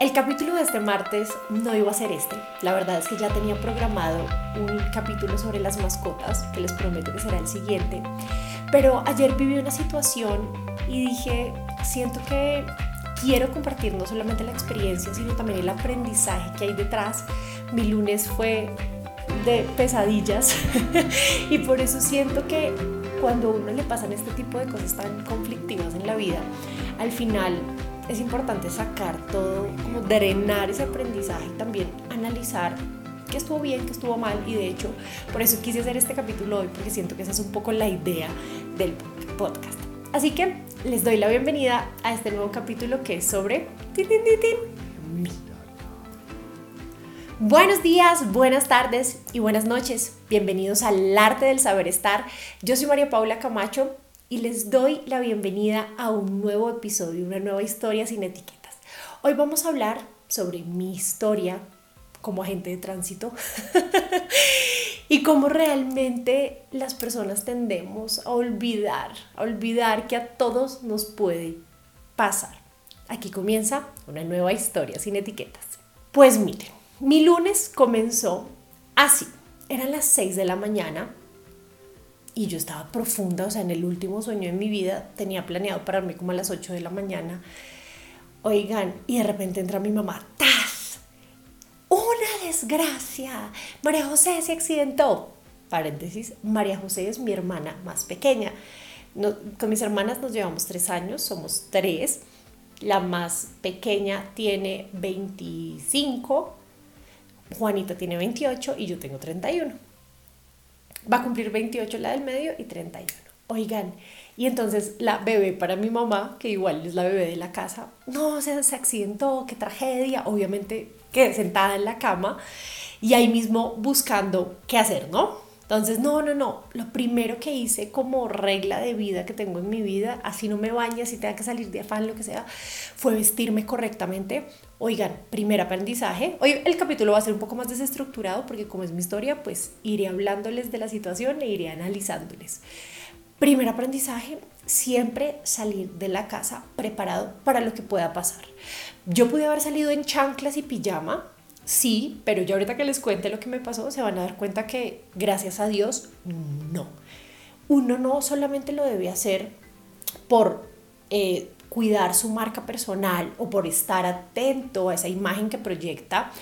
El capítulo de este martes no iba a ser este. La verdad es que ya tenía programado un capítulo sobre las mascotas, que les prometo que será el siguiente. Pero ayer viví una situación y dije, siento que quiero compartir no solamente la experiencia, sino también el aprendizaje que hay detrás. Mi lunes fue de pesadillas y por eso siento que cuando a uno le pasan este tipo de cosas tan conflictivas en la vida, al final es importante sacar todo, como drenar ese aprendizaje y también analizar qué estuvo bien, qué estuvo mal y de hecho por eso quise hacer este capítulo hoy porque siento que esa es un poco la idea del podcast. Así que les doy la bienvenida a este nuevo capítulo que es sobre mí. Buenos días, buenas tardes y buenas noches. Bienvenidos al arte del saber estar. Yo soy María Paula Camacho y les doy la bienvenida a un nuevo episodio, una nueva historia sin etiquetas. Hoy vamos a hablar sobre mi historia como agente de tránsito y cómo realmente las personas tendemos a olvidar, a olvidar que a todos nos puede pasar. Aquí comienza una nueva historia sin etiquetas. Pues miren, mi lunes comenzó así. Eran las 6 de la mañana y yo estaba profunda, o sea, en el último sueño de mi vida tenía planeado pararme como a las 8 de la mañana. Oigan, y de repente entra mi mamá, ¡tas! ¡Una desgracia! María José se accidentó. Paréntesis, María José es mi hermana más pequeña. con mis hermanas nos llevamos tres años, somos tres. La más pequeña tiene 25, Juanita tiene 28 y yo tengo 31 va a cumplir 28 la del medio y 31. Oigan, y entonces la bebé para mi mamá, que igual es la bebé de la casa, no, se, accidentó, qué tragedia, obviamente quedé sentada en la cama y ahí mismo buscando qué hacer, ¿no? Entonces, no, no, no. Lo primero que hice como regla de vida que tengo en mi vida, así no me bañe, así tenga que salir de afán, lo que sea, fue vestirme correctamente. Oigan, primer aprendizaje. Hoy el capítulo va a ser un poco más desestructurado porque como es mi historia, pues iré hablándoles de la situación e iré analizándoles. Primer aprendizaje, siempre salir de la casa preparado para lo que pueda pasar. Yo pude haber salido en chanclas y pijama, Sí, pero yo ahorita que les cuente lo que me pasó, se van a dar cuenta que gracias a Dios, no. Uno no solamente lo debe hacer por eh, cuidar su marca personal o por estar atento a esa imagen que proyecta,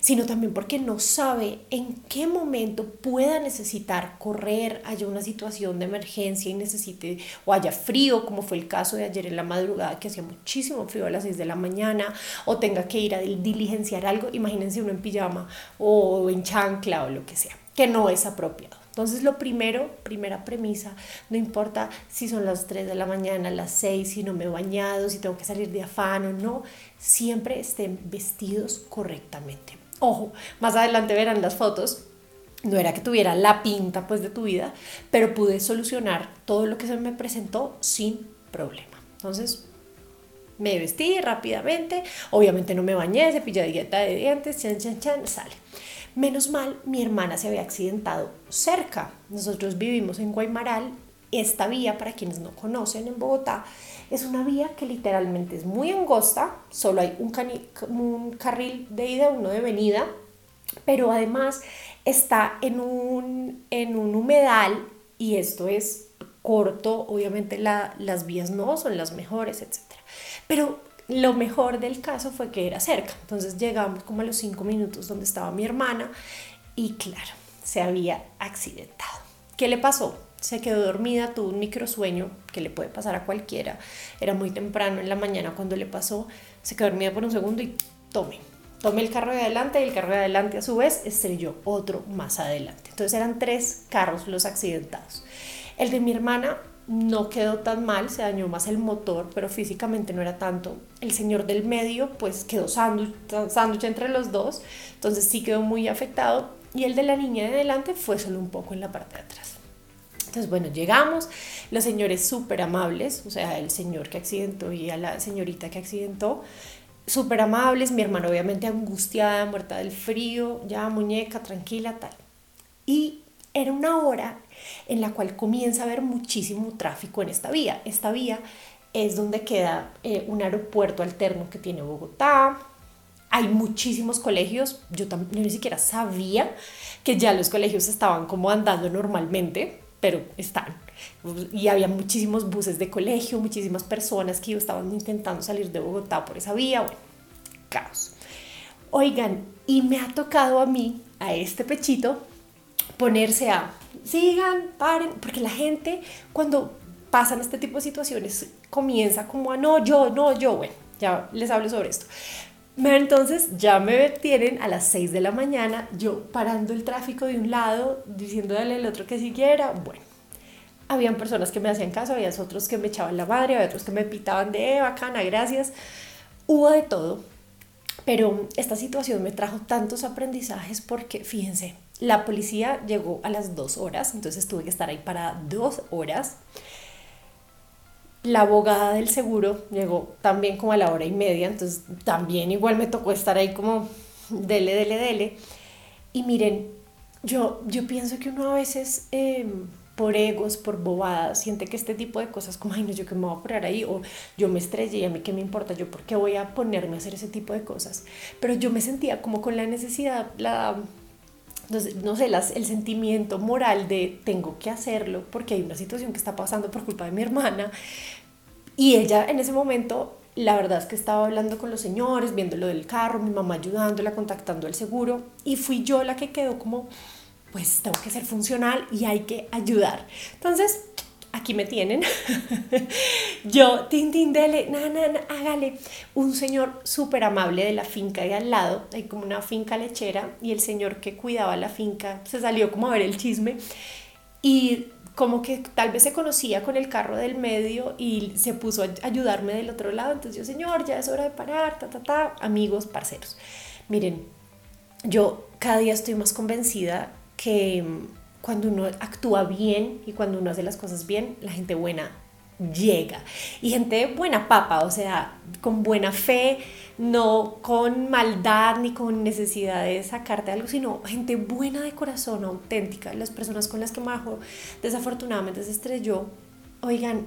sino también porque no sabe en qué momento pueda necesitar correr, haya una situación de emergencia y necesite o haya frío, como fue el caso de ayer en la madrugada que hacía muchísimo frío a las 6 de la mañana, o tenga que ir a diligenciar algo, imagínense uno en pijama o en chancla o lo que sea, que no es apropiado. Entonces lo primero, primera premisa, no importa si son las 3 de la mañana, las 6, si no me he bañado, si tengo que salir de afán o no, siempre estén vestidos correctamente. Ojo, más adelante verán las fotos, no era que tuviera la pinta pues de tu vida, pero pude solucionar todo lo que se me presentó sin problema. Entonces, me vestí rápidamente, obviamente no me bañé, cepilladita de dientes, chan, chan, chan, sale. Menos mal, mi hermana se había accidentado cerca. Nosotros vivimos en Guaymaral. Esta vía, para quienes no conocen en Bogotá, es una vía que literalmente es muy angosta, solo hay un, carril de ida, uno de venida, pero además está en un, en un humedal y esto es corto, obviamente las vías no son las mejores, etc. Pero lo mejor del caso fue que era cerca. Entonces llegamos como a los cinco minutos donde estaba mi hermana y claro, se había accidentado. ¿Qué le pasó? Se quedó dormida, tuvo un microsueño que le puede pasar a cualquiera. Era muy temprano en la mañana cuando le pasó. Se quedó dormida por un segundo y tome. Tomé el carro de adelante y el carro de adelante a su vez estrelló otro más adelante. Entonces eran tres carros los accidentados. El de mi hermana no quedó tan mal, se dañó más el motor, pero físicamente no era tanto. El señor del medio pues quedó sándwich entre los dos, entonces sí quedó muy afectado. Y el de la niña de adelante fue solo un poco en la parte de atrás. Entonces, bueno, llegamos, los señores súper amables, o sea, el señor que accidentó y a la señorita que accidentó, súper amables, mi hermano obviamente angustiada, muerta del frío, ya muñeca, tranquila, tal. Y era una hora en la cual comienza a haber muchísimo tráfico en esta vía. Esta vía es donde queda eh, un aeropuerto alterno que tiene Bogotá, hay muchísimos colegios, yo, ni siquiera sabía que ya los colegios estaban como andando normalmente, pero están. Y había muchísimos buses de colegio, muchísimas personas que estaban intentando salir de Bogotá por esa vía, caos. Oigan, y me ha tocado a mí, a este pechito, ponerse a, sigan, paren, porque la gente cuando pasan este tipo de situaciones comienza como a, no, yo, no, yo, bueno, ya les hablo sobre esto. Entonces ya me tienen a las 6 de la mañana, yo parando el tráfico de un lado, diciéndole al otro que siguiera. Bueno, habían personas que me hacían caso, había otros que me echaban la madre, había otros que me pitaban de eh, bacana, gracias. Hubo de todo, pero esta situación me trajo tantos aprendizajes porque, fíjense, la policía llegó a las dos horas, entonces tuve que estar ahí para dos horas. La abogada del seguro llegó también como a la hora y media, entonces también igual me tocó estar ahí como dele, dele, dele. Y miren, yo, yo pienso que uno a veces em, por egos, por bobadas, siente que este tipo de cosas como, ay no, yo que me voy a poner ahí, o yo me estrellé y a mí qué me importa, yo por qué voy a ponerme a hacer ese tipo de cosas. Pero yo me sentía como con la necesidad, la no sé, las, el sentimiento moral de tengo que hacerlo porque hay una situación que está pasando por culpa de mi hermana. Y ella en ese momento, la verdad es que estaba hablando con los señores, viendo lo del carro, mi mamá ayudándola, contactando el seguro. Y fui yo la que quedó como, pues tengo que ser funcional y hay que ayudar. Entonces, aquí me tienen. Yo, tin, tin, dele, na, na, hágale. Un señor súper amable de la finca de al lado, hay como una finca lechera, y el señor que cuidaba la finca se salió como a ver el chisme y como que tal vez se conocía con el carro del medio y se puso a ayudarme del otro lado. Entonces yo, señor, ya es hora de parar, ta, ta, ta, amigos, parceros. Miren, yo cada día estoy más convencida que cuando uno actúa bien y cuando uno hace las cosas bien, la gente buena llega. Y gente buena papa, o sea, con buena fe, no con maldad ni con necesidad de sacarte algo, sino gente buena de corazón, auténtica. Las personas con las que Majo desafortunadamente se estrelló, oigan,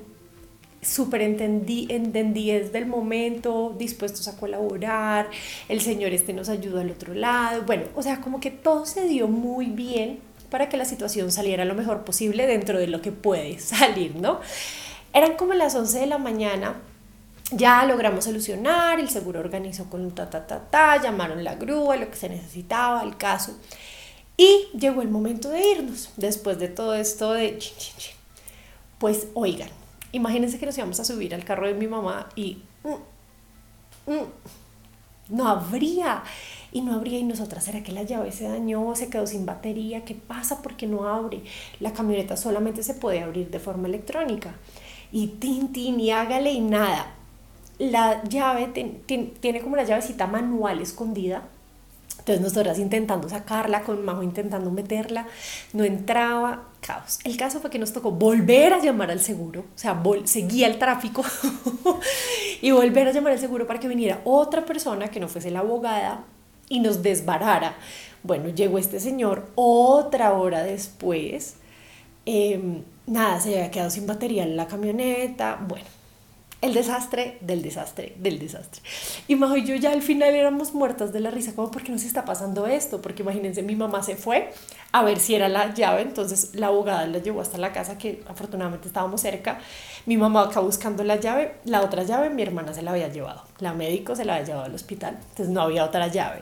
súper entendí, entendí desde el momento, dispuestos a colaborar, el Señor este nos ayudó al otro lado, bueno, o sea, como que todo se dio muy bien para que la situación saliera lo mejor posible dentro de lo que puede salir, ¿no? Eran como las 11 de la mañana, ya logramos solucionar, el seguro organizó con un ta, ta, ta, ta, llamaron la grúa, lo que se necesitaba, el caso. Y llegó el momento de irnos, después de todo esto de... Pues oigan, imagínense que nos íbamos a subir al carro de mi mamá y... Mm, mm, no habría y no abría y nosotras, ¿será que la llave se dañó? ¿Se quedó sin batería? ¿Qué pasa? ¿Por qué no abre? La camioneta solamente se puede abrir de forma electrónica. Y tin, tin, y hágale y nada. La llave tiene como una llavecita manual escondida. Entonces nosotras intentando sacarla, con Majo intentando meterla, no entraba, caos. El caso fue que nos tocó volver a llamar al seguro, o sea, seguía el tráfico y volver a llamar al seguro para que viniera otra persona que no fuese la abogada y nos desbarara. Bueno, llegó este señor otra hora después. Em, nada, se había quedado sin batería en la camioneta. Bueno, el desastre del desastre del desastre. Y Majo y yo ya al final éramos muertas de la risa, como, ¿por qué nos está pasando esto? Porque imagínense, mi mamá se fue a ver si era la llave, entonces la abogada la llevó hasta la casa, que afortunadamente estábamos cerca. Mi mamá acá buscando la llave, la otra llave mi hermana se la había llevado, la médico se la había llevado al hospital, entonces no había otra llave.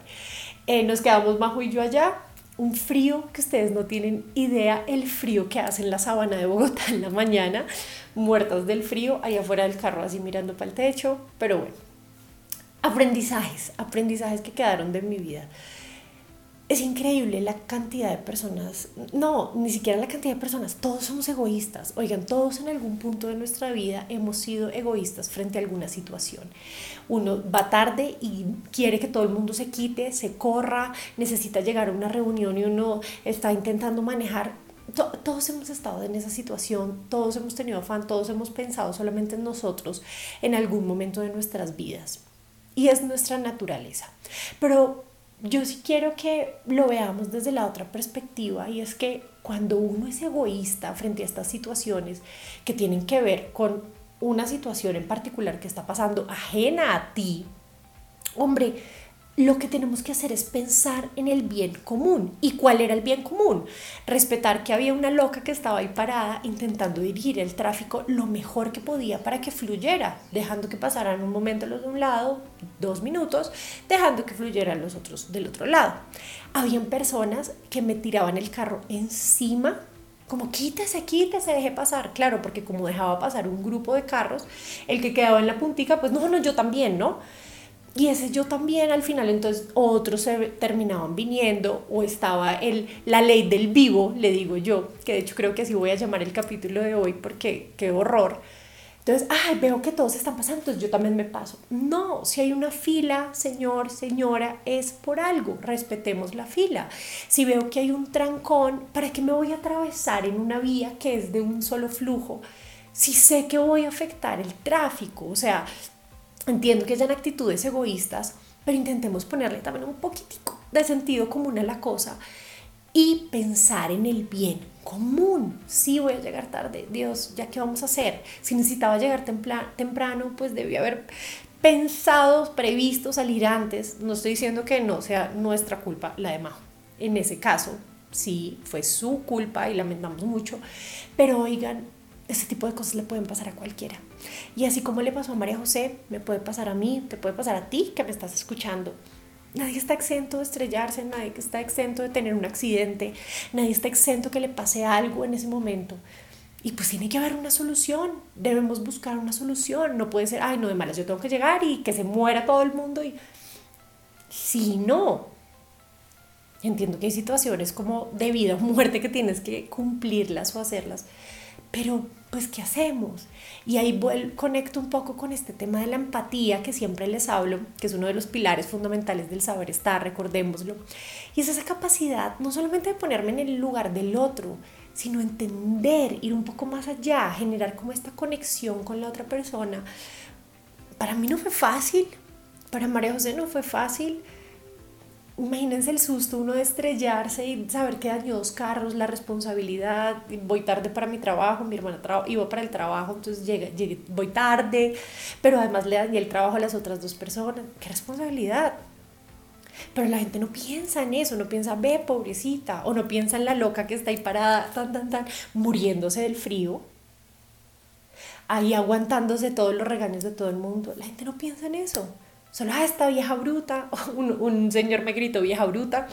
Eh, nos quedamos Majo y yo allá, un frío que ustedes no tienen idea el frío que hace en la sabana de Bogotá en la mañana, muertas del frío, ahí afuera del carro así mirando para el techo, pero bueno, aprendizajes, aprendizajes que quedaron de mi vida. Es increíble la cantidad de personas, no, ni siquiera la cantidad de personas, todos somos egoístas. Oigan, todos en algún punto de nuestra vida hemos sido egoístas frente a alguna situación. Uno va tarde y quiere que todo el mundo se quite, se corra, necesita llegar a una reunión y uno está intentando manejar todos hemos estado en esa situación, todos hemos tenido afán, todos hemos pensado solamente en nosotros en algún momento de nuestras vidas. Y es nuestra naturaleza. Pero yo sí quiero que lo veamos desde la otra perspectiva y es que cuando uno es egoísta frente a estas situaciones que tienen que ver con una situación en particular que está pasando ajena a ti, hombre, lo que tenemos que hacer es pensar en el bien común. ¿Y cuál era el bien común? Respetar que había una loca que estaba ahí parada intentando dirigir el tráfico lo mejor que podía para que fluyera, dejando que pasaran un momento los de un lado, dos minutos, dejando que fluyeran los otros del otro lado. Habían personas que me tiraban el carro encima como quítese, quítese, deje pasar. Claro, porque como dejaba pasar un grupo de carros, el que quedaba en la puntica, pues no, no, yo también, ¿no? Y ese yo también al final, entonces otros se terminaban viniendo o estaba el, la ley del vivo, le digo yo, que de hecho creo que así voy a llamar el capítulo de hoy porque qué horror. Entonces, ay, veo que todos están pasando, entonces yo también me paso. No, si hay una fila, señor, señora, es por algo, respetemos la fila. Si veo que hay un trancón, ¿para qué me voy a atravesar en una vía que es de un solo flujo? Si sé que voy a afectar el tráfico, o sea, Entiendo que hayan actitudes egoístas, pero intentemos ponerle también un poquitico de sentido común a la cosa y pensar en el bien común. Si voy a llegar tarde, Dios, ¿ya qué vamos a hacer? Si necesitaba llegar temprano, pues debía haber pensado, previsto salir antes. No estoy diciendo que no sea nuestra culpa la de Majo. En ese caso, sí, fue su culpa y lamentamos mucho. Pero oigan, ese tipo de cosas le pueden pasar a cualquiera. Y así como le pasó a María José, me puede pasar a mí, te puede pasar a ti que me estás escuchando. Nadie está exento de estrellarse, nadie está exento de tener un accidente, nadie está exento que le pase algo en ese momento. Y pues tiene que haber una solución, debemos buscar una solución. No puede ser, ay, no, de malas, yo tengo que llegar y que se muera todo el mundo. Y si no, entiendo que hay situaciones como de vida o muerte que tienes que cumplirlas o hacerlas, pero pues ¿qué hacemos? Y ahí conecto un poco con este tema de la empatía que siempre les hablo, que es uno de los pilares fundamentales del saber estar, recordémoslo. Y es esa capacidad no solamente de ponerme en el lugar del otro, sino entender, ir un poco más allá, generar como esta conexión con la otra persona. Para mí no fue fácil, para María José no fue fácil, imagínense el susto uno de estrellarse y saber que dañó dos carros, la responsabilidad, voy tarde para mi trabajo, mi hermana iba para el trabajo, entonces llega, voy tarde, pero además le dañé el trabajo a las otras dos personas, qué responsabilidad. Pero la gente no piensa en eso, no piensa, ve, pobrecita, o no piensa en la loca que está ahí parada, tan, tan, tan, muriéndose del frío, ahí aguantándose todos los regaños de todo el mundo. La gente no piensa en eso solo, ah, esta vieja bruta, un, señor me gritó vieja bruta,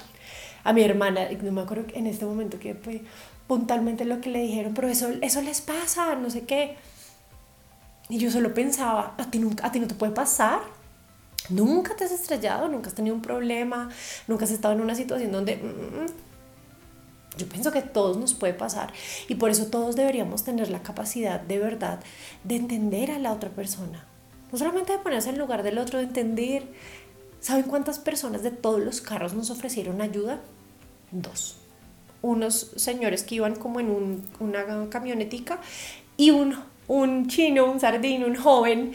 a mi hermana, no me acuerdo en este momento que fue puntualmente lo que le dijeron, pero eso, eso les pasa, no sé qué. Y yo solo pensaba, ¿a ti, nunca, a ti no te puede pasar. Nunca te has estrellado, nunca has tenido un problema, nunca has estado en una situación donde... Mm, mm, mm". yo pienso que a todos nos puede pasar y por eso todos deberíamos tener la capacidad de verdad de entender a la otra persona, no solamente de ponerse en lugar del otro, de entender. ¿Saben cuántas personas de todos los carros nos ofrecieron ayuda? Dos. Unos señores que iban como en una camionetica y un, un chino, un sardín, un joven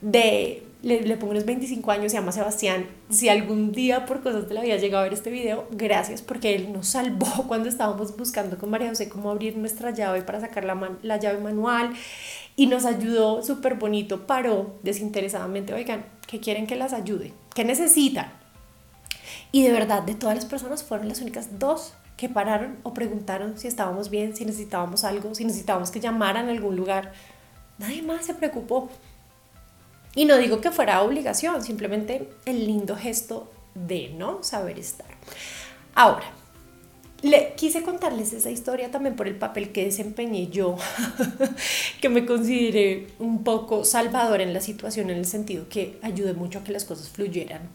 de le, pongo unos 25 años, se llama Sebastián. Si algún día por cosas de la vida llega a ver este video, gracias porque él nos salvó cuando estábamos buscando con María José cómo abrir nuestra llave para sacar la, la llave manual y nos ayudó súper bonito, paró desinteresadamente, oigan, ¿qué quieren que las ayude? ¿Qué necesitan? Y de verdad, de todas las personas fueron las únicas dos que pararon o preguntaron si estábamos bien, si necesitábamos algo, si necesitábamos que llamaran a algún lugar. Nadie más se preocupó. Y no digo que fuera obligación, simplemente el lindo gesto de no saber estar. Ahora, le, quise contarles esa historia también por el papel que desempeñé yo, que me consideré un poco salvador en la situación en el sentido que ayudé mucho a que las cosas fluyeran.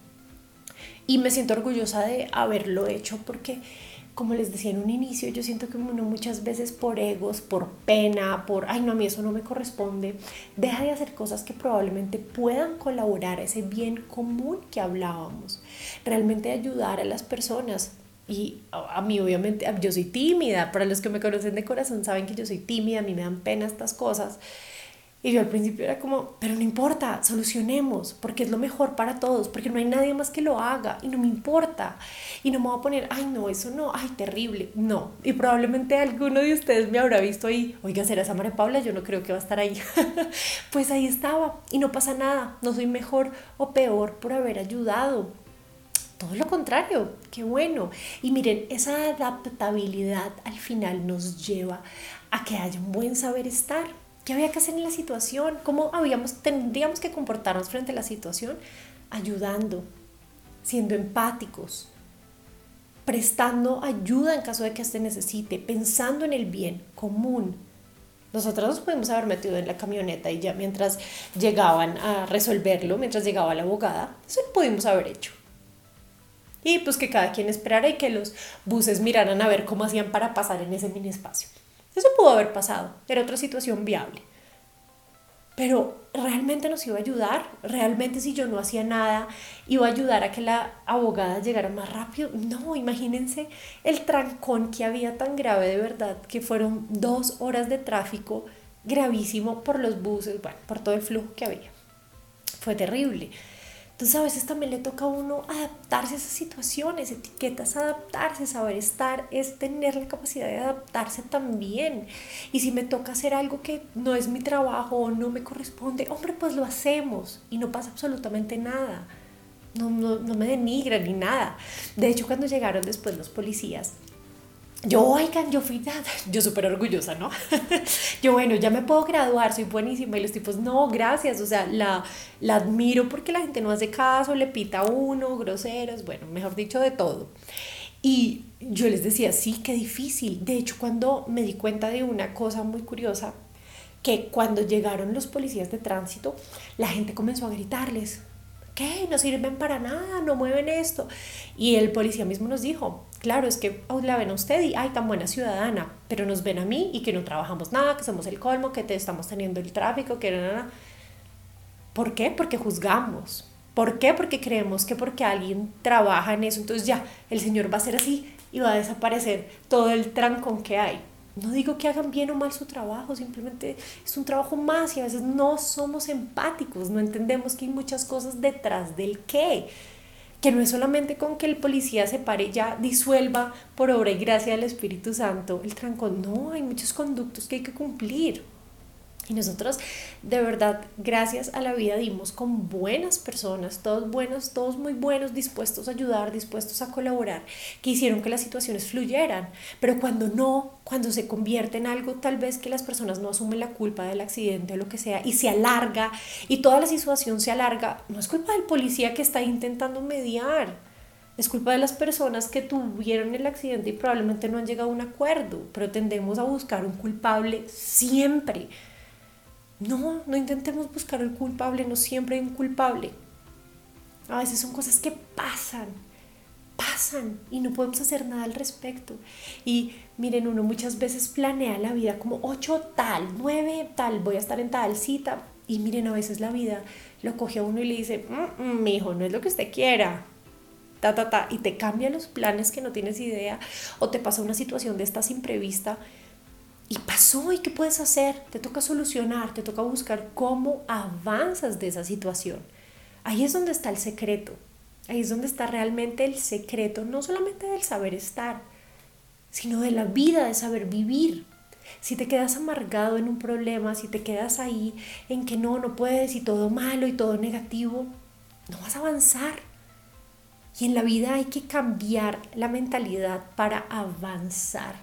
Y me siento orgullosa de haberlo hecho porque, como les decía en un inicio, yo siento que uno muchas veces por egos, por pena, por, ay no, a mí eso no me corresponde, deja de hacer cosas que probablemente puedan colaborar ese bien común que hablábamos. Realmente ayudar a las personas y a, mí obviamente, yo soy tímida, para los que me conocen de corazón saben que yo soy tímida, a mí me dan pena estas cosas. Y yo al principio era como, pero no importa, solucionemos, porque es lo mejor para todos, porque no hay nadie más que lo haga y no me importa. Y no me voy a poner, ay, no, eso no, ay, terrible. No. Y probablemente alguno de ustedes me habrá visto ahí, oiga, ¿será esa María Paula? Yo no creo que va a estar ahí. pues ahí estaba y no pasa nada, no soy mejor o peor por haber ayudado Todo lo contrario, qué bueno. Y miren, esa adaptabilidad al final nos lleva a que haya un buen saber estar. ¿Qué había que hacer en la situación? ¿Cómo habíamos, tendríamos que comportarnos frente a la situación? Ayudando, siendo empáticos, prestando ayuda en caso de que se necesite, pensando en el bien común. Nosotros nos pudimos haber metido en la camioneta y ya mientras llegaban a resolverlo, mientras llegaba la abogada, eso lo pudimos haber hecho. Y pues que cada quien esperara y que los buses miraran a ver cómo hacían para pasar en ese mini espacio. Eso pudo haber pasado, era otra situación viable. Pero realmente nos iba a ayudar, realmente si yo no hacía nada, iba a ayudar a que la abogada llegara más rápido. No, imagínense el trancón que había tan grave de verdad, que fueron dos horas de tráfico gravísimo por los buses, bueno, por todo el flujo que había. Fue terrible. Entonces a veces también le toca a uno adaptarse a esas situaciones, etiquetas, adaptarse, saber estar, es tener la capacidad de adaptarse también. Y si me toca hacer algo que no es mi trabajo o no me corresponde, hombre, pues lo hacemos y no pasa absolutamente nada. No, no, no me denigran ni nada. De hecho, cuando llegaron después los policías, yo, oigan, yo fui, yo súper orgullosa, ¿no? yo, bueno, ya me puedo graduar, soy buenísima. Y los tipos, no, gracias, o sea, la, la admiro porque la gente no hace caso, le pita a uno, groseros, bueno, mejor dicho, de todo. Y yo les decía, sí, qué difícil. De hecho, cuando me di cuenta de una cosa muy curiosa, que cuando llegaron los policías de tránsito, la gente comenzó a gritarles, ¿qué? No sirven para nada, no mueven esto. Y el policía mismo nos dijo, claro, es que la ven a usted y, ay, tan buena ciudadana, pero nos ven a mí y que no trabajamos nada, que somos el colmo, que te estamos teniendo el tráfico, que nada. ¿Por qué? Porque juzgamos. ¿Por qué? Porque creemos que porque alguien trabaja en eso, entonces ya, el Señor va a ser así y va a desaparecer todo el trancón que hay. No digo que hagan bien o mal su trabajo, simplemente es un trabajo más y a veces no somos empáticos, no entendemos que hay muchas cosas detrás del qué. Que no es solamente con que el policía se pare ya disuelva por obra y gracia del Espíritu Santo el trancón, no, hay muchos conductos que hay que cumplir. Y nosotros, de verdad, gracias a la vida dimos con buenas personas, todos buenos, todos muy buenos, dispuestos a ayudar, dispuestos a colaborar, que hicieron que las situaciones fluyeran. Pero cuando no, cuando se convierte en algo tal vez que las personas no asumen la culpa del accidente o lo que sea, y se alarga, y toda la situación se alarga, no es culpa del policía que está intentando mediar. Es culpa de las personas que tuvieron el accidente y probablemente no han llegado a un acuerdo, pero tendemos a buscar un culpable siempre. No, no intentemos buscar el culpable, no siempre hay un culpable. A veces son cosas que pasan, pasan y no podemos hacer nada al respecto. Y miren, uno muchas veces planea la vida como ocho tal, nueve tal, voy a estar en tal cita. Y miren, a veces la vida lo coge a uno y le dice, mm, mm, mi hijo, no es lo que usted quiera. Ta, ta, ta, y te cambia los planes que no tienes idea o te pasa una situación de estas imprevista y pasó, ¿y qué puedes hacer? Te toca solucionar, te toca buscar cómo avanzas de esa situación. Ahí es donde está el secreto. Ahí es donde está realmente el secreto, no solamente del saber estar, sino de la vida, de saber vivir. Si te quedas amargado en un problema, si te quedas ahí en que no, no puedes y todo malo y todo negativo, no vas a avanzar. Y en la vida hay que cambiar la mentalidad para avanzar.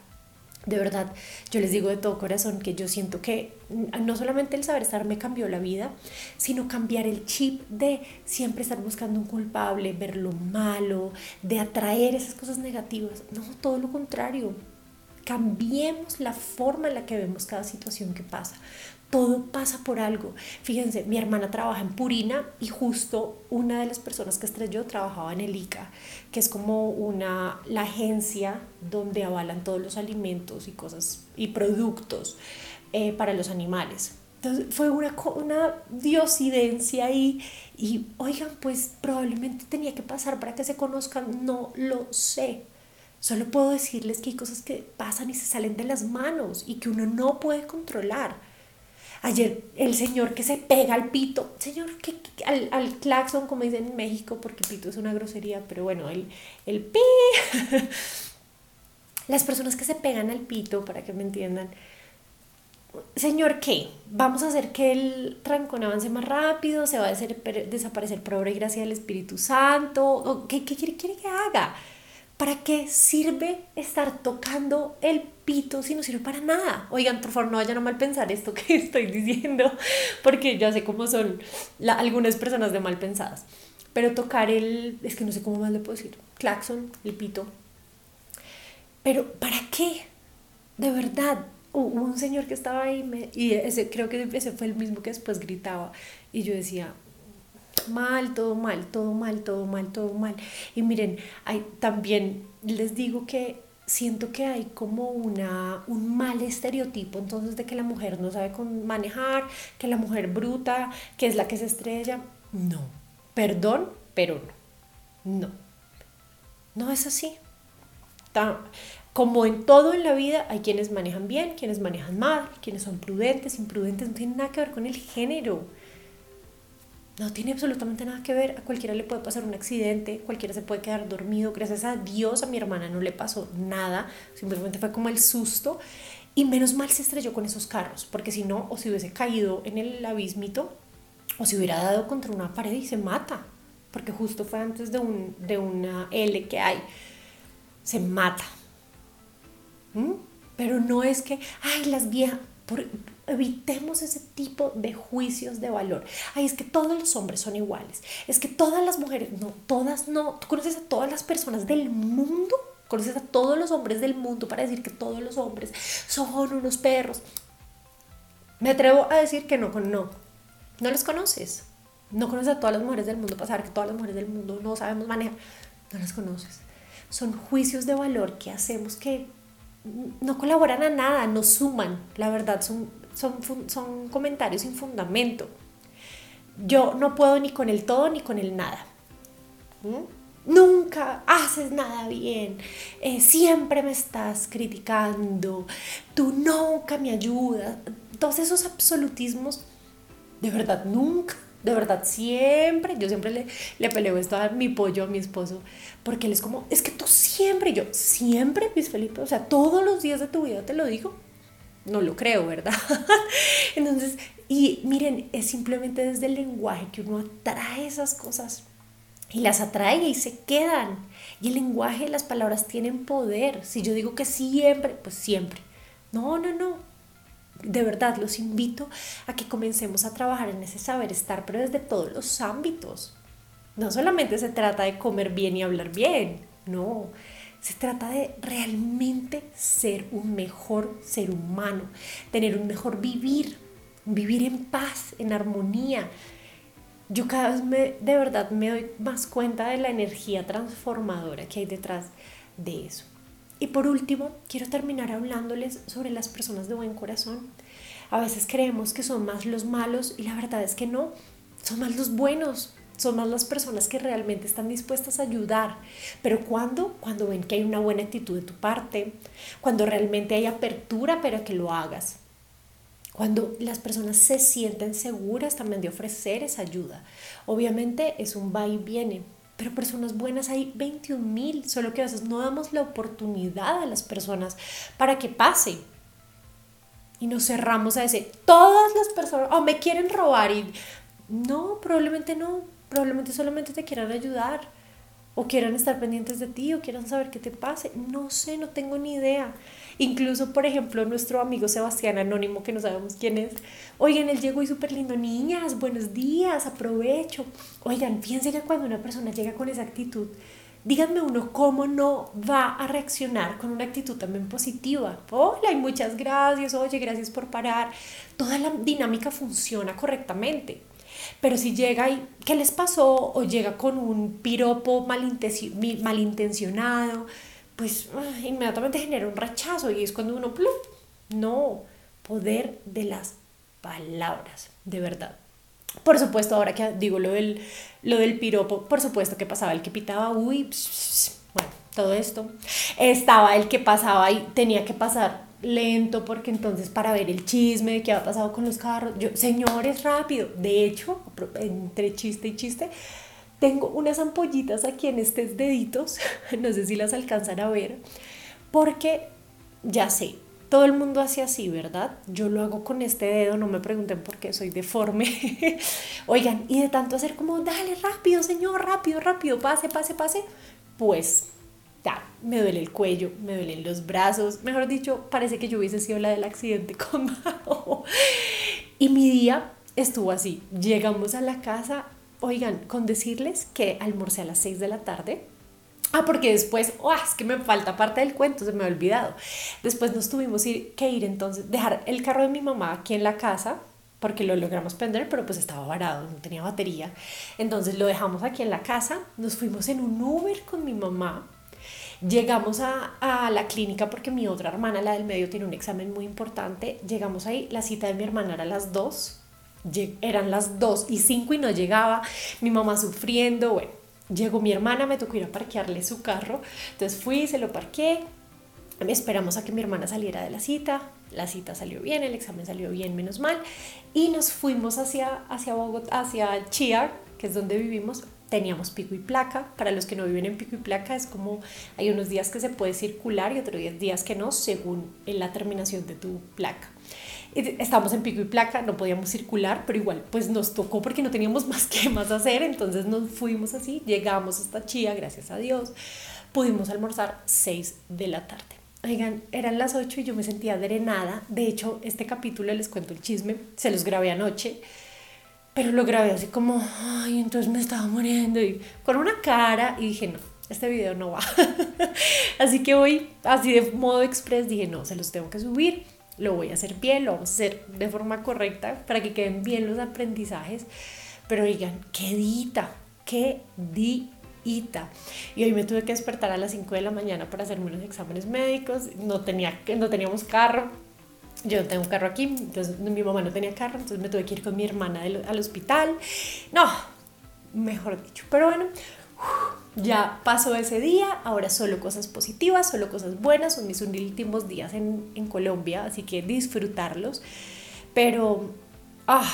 De verdad, yo les digo de todo corazón que yo siento que no solamente el saber estar me cambió la vida, sino cambiar el chip de siempre estar buscando un culpable, ver lo malo, de atraer esas cosas negativas. No, todo lo contrario. Cambiemos la forma en la que vemos cada situación que pasa todo pasa por algo. Fíjense, mi hermana trabaja en Purina y justo una de las personas que estrelló trabajaba en el ICA, que es como una, la agencia donde avalan todos los alimentos y cosas y productos eh, para los animales. Entonces fue una, una diosidencia ahí y oigan, pues probablemente tenía que pasar para que se conozcan, no lo sé. Solo puedo decirles que hay cosas que pasan y se salen de las manos y que uno no puede controlar Ayer el señor que se pega al pito, señor, que, al, al, claxon, como dicen en México, porque pito es una grosería, pero bueno, el, el pi. Las personas que se pegan al pito, para que me entiendan, señor, ¿qué? Vamos a hacer que el trancón avance más rápido, se va a desaparecer por obra y gracia del Espíritu Santo. ¿Qué, qué quiere, quiere que haga? ¿Para qué sirve estar tocando el pito si no sirve para nada? Oigan, por favor, no vayan a mal pensar esto que estoy diciendo, porque ya sé cómo son algunas personas de mal pensadas. Pero tocar el, es que no sé cómo más le puedo decir, claxon, el pito. Pero ¿para qué? De verdad, hubo un señor que estaba ahí y ese, creo que ese fue el mismo que después gritaba y yo decía, mal, todo mal, todo mal, todo mal, todo mal. Y miren, también les digo que siento que hay como una, un mal estereotipo entonces de que la mujer no sabe manejar, que la mujer bruta, que es la que se estrella. No, perdón, pero no. No, no es así. Como en todo en la vida, hay quienes manejan bien, quienes manejan mal, quienes son prudentes, imprudentes, no tiene nada que ver con el género. No tiene absolutamente nada que ver. A cualquiera le puede pasar un accidente, cualquiera se puede quedar dormido. Gracias a Dios a mi hermana no le pasó nada, simplemente fue como el susto. Y menos mal se estrelló con esos carros, porque si no, o se hubiese caído en el abismito, o se hubiera dado contra una pared y se mata, porque justo fue antes de, un, de una L que hay. Se mata. ¿Mm? Pero no es que, ay, las viejas, evitemos ese tipo de juicios de valor. Ay, es que todos los hombres son iguales. Es que todas las mujeres, no, todas no. ¿Tú conoces a todas las personas del mundo? ¿Conoces a todos los hombres del mundo para decir que todos los hombres son unos perros? Me atrevo a decir que no, no. No los conoces. No conoces a todas las mujeres del mundo para saber que todas las mujeres del mundo no sabemos manejar. No las conoces. Son juicios de valor que hacemos que no colaboran a nada, no suman. La verdad, son son, son comentarios sin fundamento. Yo no puedo ni con el todo ni con el nada. ¿Mm? Nunca haces nada bien, eh, siempre me estás criticando, tú nunca me ayudas. Todos esos absolutismos, de verdad, nunca, de verdad, siempre, yo siempre le, le peleo esto a mi pollo, a mi esposo, porque él es como, es que tú siempre, yo siempre, Luis Felipe, o sea, todos los días de tu vida te lo digo, no lo creo, ¿verdad? Entonces, y miren, es simplemente desde el lenguaje que uno atrae esas cosas y las atrae y se quedan. Y el lenguaje, las palabras tienen poder. Si yo digo que siempre, pues siempre. No, no, no. De verdad, los invito a que comencemos a trabajar en ese saber estar, pero desde todos los ámbitos. No solamente se trata de comer bien y hablar bien, no. Se trata de realmente ser un mejor ser humano, tener un mejor vivir, vivir en paz, en armonía. Yo cada vez me, de verdad me doy más cuenta de la energía transformadora que hay detrás de eso. Y por último, quiero terminar hablándoles sobre las personas de buen corazón. A veces creemos que son más los malos y la verdad es que no, son más los buenos, son más las personas que realmente están dispuestas a ayudar. Pero cuando, cuando ven que hay una buena actitud de tu parte, cuando realmente hay apertura para que lo hagas, cuando las personas se sienten seguras también de ofrecer esa ayuda. Obviamente es un va y viene, pero personas buenas hay 21 mil, solo que a veces no damos la oportunidad a las personas para que pase. Y nos cerramos a decir, todas las personas, o me quieren robar y no, probablemente no, probablemente solamente te quieran ayudar o quieran estar pendientes de ti o quieran saber qué te pase. No sé, no tengo ni idea. Incluso, por ejemplo, nuestro amigo Sebastián Anónimo, que no sabemos quién es, oigan, él llegó y súper lindo, niñas, buenos días, aprovecho. Oigan, fíjense que cuando una persona llega con esa actitud, díganme uno cómo no va a reaccionar con una actitud también positiva. Hola y muchas gracias, oye, gracias por parar. Toda la dinámica funciona correctamente. Pero si llega y, ¿qué les pasó? O llega con un piropo malintencionado, pues ah, inmediatamente genera un rechazo y es cuando uno, ¡plum! no, poder de las palabras, de verdad. Por supuesto, ahora que digo lo del, lo del piropo, por supuesto que pasaba el que pitaba, uy, bueno, todo esto. Estaba el que pasaba y tenía que pasar lento porque entonces para ver el chisme de qué ha pasado con los carros, yo, señores, rápido. De hecho, entre chiste y chiste, tengo unas ampollitas aquí en estos deditos, no sé si las alcanzan a ver, porque ya sé, todo el mundo hace así, ¿verdad? Yo lo hago con este dedo, no me pregunten por qué soy deforme. Oigan, y de tanto hacer como, dale rápido, señor, rápido, rápido, pase, pase, pase, pues ya, me duele el cuello, me duelen los brazos, mejor dicho, parece que yo hubiese sido la del accidente con Mao. Y mi día estuvo así. Llegamos a la casa, oigan, con decirles que almorcé a las 6 de la tarde. Ah, porque después, oh, es que me falta parte del cuento, se me ha olvidado. Después nos tuvimos que ir entonces, dejar el carro de mi mamá aquí en la casa, porque lo logramos prender, pero pues estaba varado, no tenía batería. Entonces lo dejamos aquí en la casa, nos fuimos en un Uber con mi mamá. Llegamos a, la clínica porque mi otra hermana, la del medio, tiene un examen muy importante. Llegamos ahí, la cita de mi hermana era a las 2, eran las 2 y 5 y no llegaba, mi mamá sufriendo, bueno, llegó mi hermana, me tocó ir a parquearle su carro, entonces fui, se lo parqué, esperamos a que mi hermana saliera de la cita, la cita salió bien, el examen salió bien, menos mal, y nos fuimos hacia, hacia Bogotá, hacia Chiar, que es donde vivimos, teníamos pico y placa. Para los que no viven en pico y placa es como hay unos días que se puede circular y otros días que no, según la terminación de tu placa. Estábamos en pico y placa, no podíamos circular, pero igual pues nos tocó porque no teníamos más que más hacer, entonces nos fuimos así, llegamos hasta Chía, gracias a Dios, pudimos almorzar 6 de la tarde. Oigan, eran las 8 y yo me sentía drenada. De hecho, este capítulo les cuento el chisme, se los grabé anoche, pero lo grabé así como, ay, entonces me estaba muriendo y con una cara y dije, no, este video no va. así que hoy, así de modo express, dije, no, se los tengo que subir lo voy a hacer bien, lo vamos a hacer de forma correcta para que queden bien los aprendizajes. Pero digan, qué dita, qué dita. Y hoy me tuve que despertar a las 5 de la mañana para hacerme unos exámenes médicos. No, tenía, no teníamos carro. Yo no tengo carro aquí, entonces mi mamá no tenía carro, entonces me tuve que ir con mi hermana al hospital. No, mejor dicho. Pero bueno, ya pasó ese día, ahora solo cosas positivas, solo cosas buenas, son mis últimos días en, en Colombia, así que disfrutarlos. Pero, ah,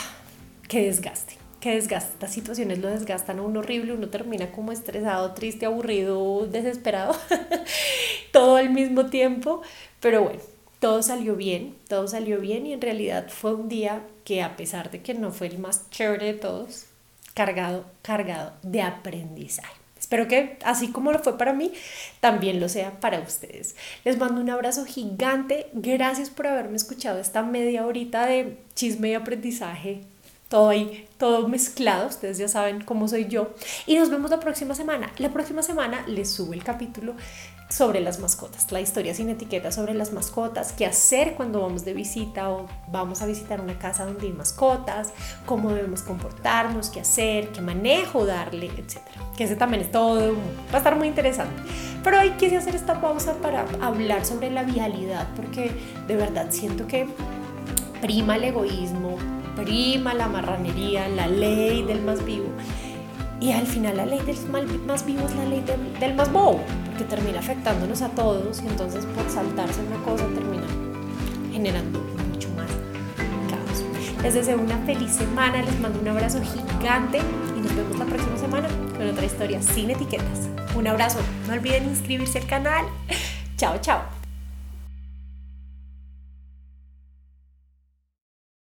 qué desgaste, qué desgaste. Estas situaciones lo desgastan a uno horrible, uno termina como estresado, triste, aburrido, desesperado, todo al mismo tiempo. Pero bueno, todo salió bien, todo salió bien y en realidad fue un día que a pesar de que no fue el más chévere de todos, cargado, cargado de aprendizaje. Espero que así como lo fue para mí, también lo sea para ustedes. Les mando un abrazo gigante. Gracias por haberme escuchado esta media horita de chisme y aprendizaje. Todo ahí, todo mezclado. Ustedes ya saben cómo soy yo. Y nos vemos la próxima semana. La próxima semana les subo el capítulo sobre las mascotas, la historia sin etiqueta sobre las mascotas, qué hacer cuando vamos de visita o vamos a visitar una casa donde hay mascotas, cómo debemos comportarnos, qué hacer, qué manejo darle, etc. Que ese también es todo, va a estar muy interesante. Pero hoy quise hacer esta pausa para hablar sobre la vialidad, porque de verdad siento que prima el egoísmo, prima la marranería, la ley del más vivo. Y al final la ley del más vivo es la ley del, más bobo que termina afectándonos a todos y entonces por saltarse una cosa termina generando mucho más caos. Les deseo una feliz semana, les mando un abrazo gigante y nos vemos la próxima semana con otra historia sin etiquetas. Un abrazo, no olviden inscribirse al canal. Chao, chao.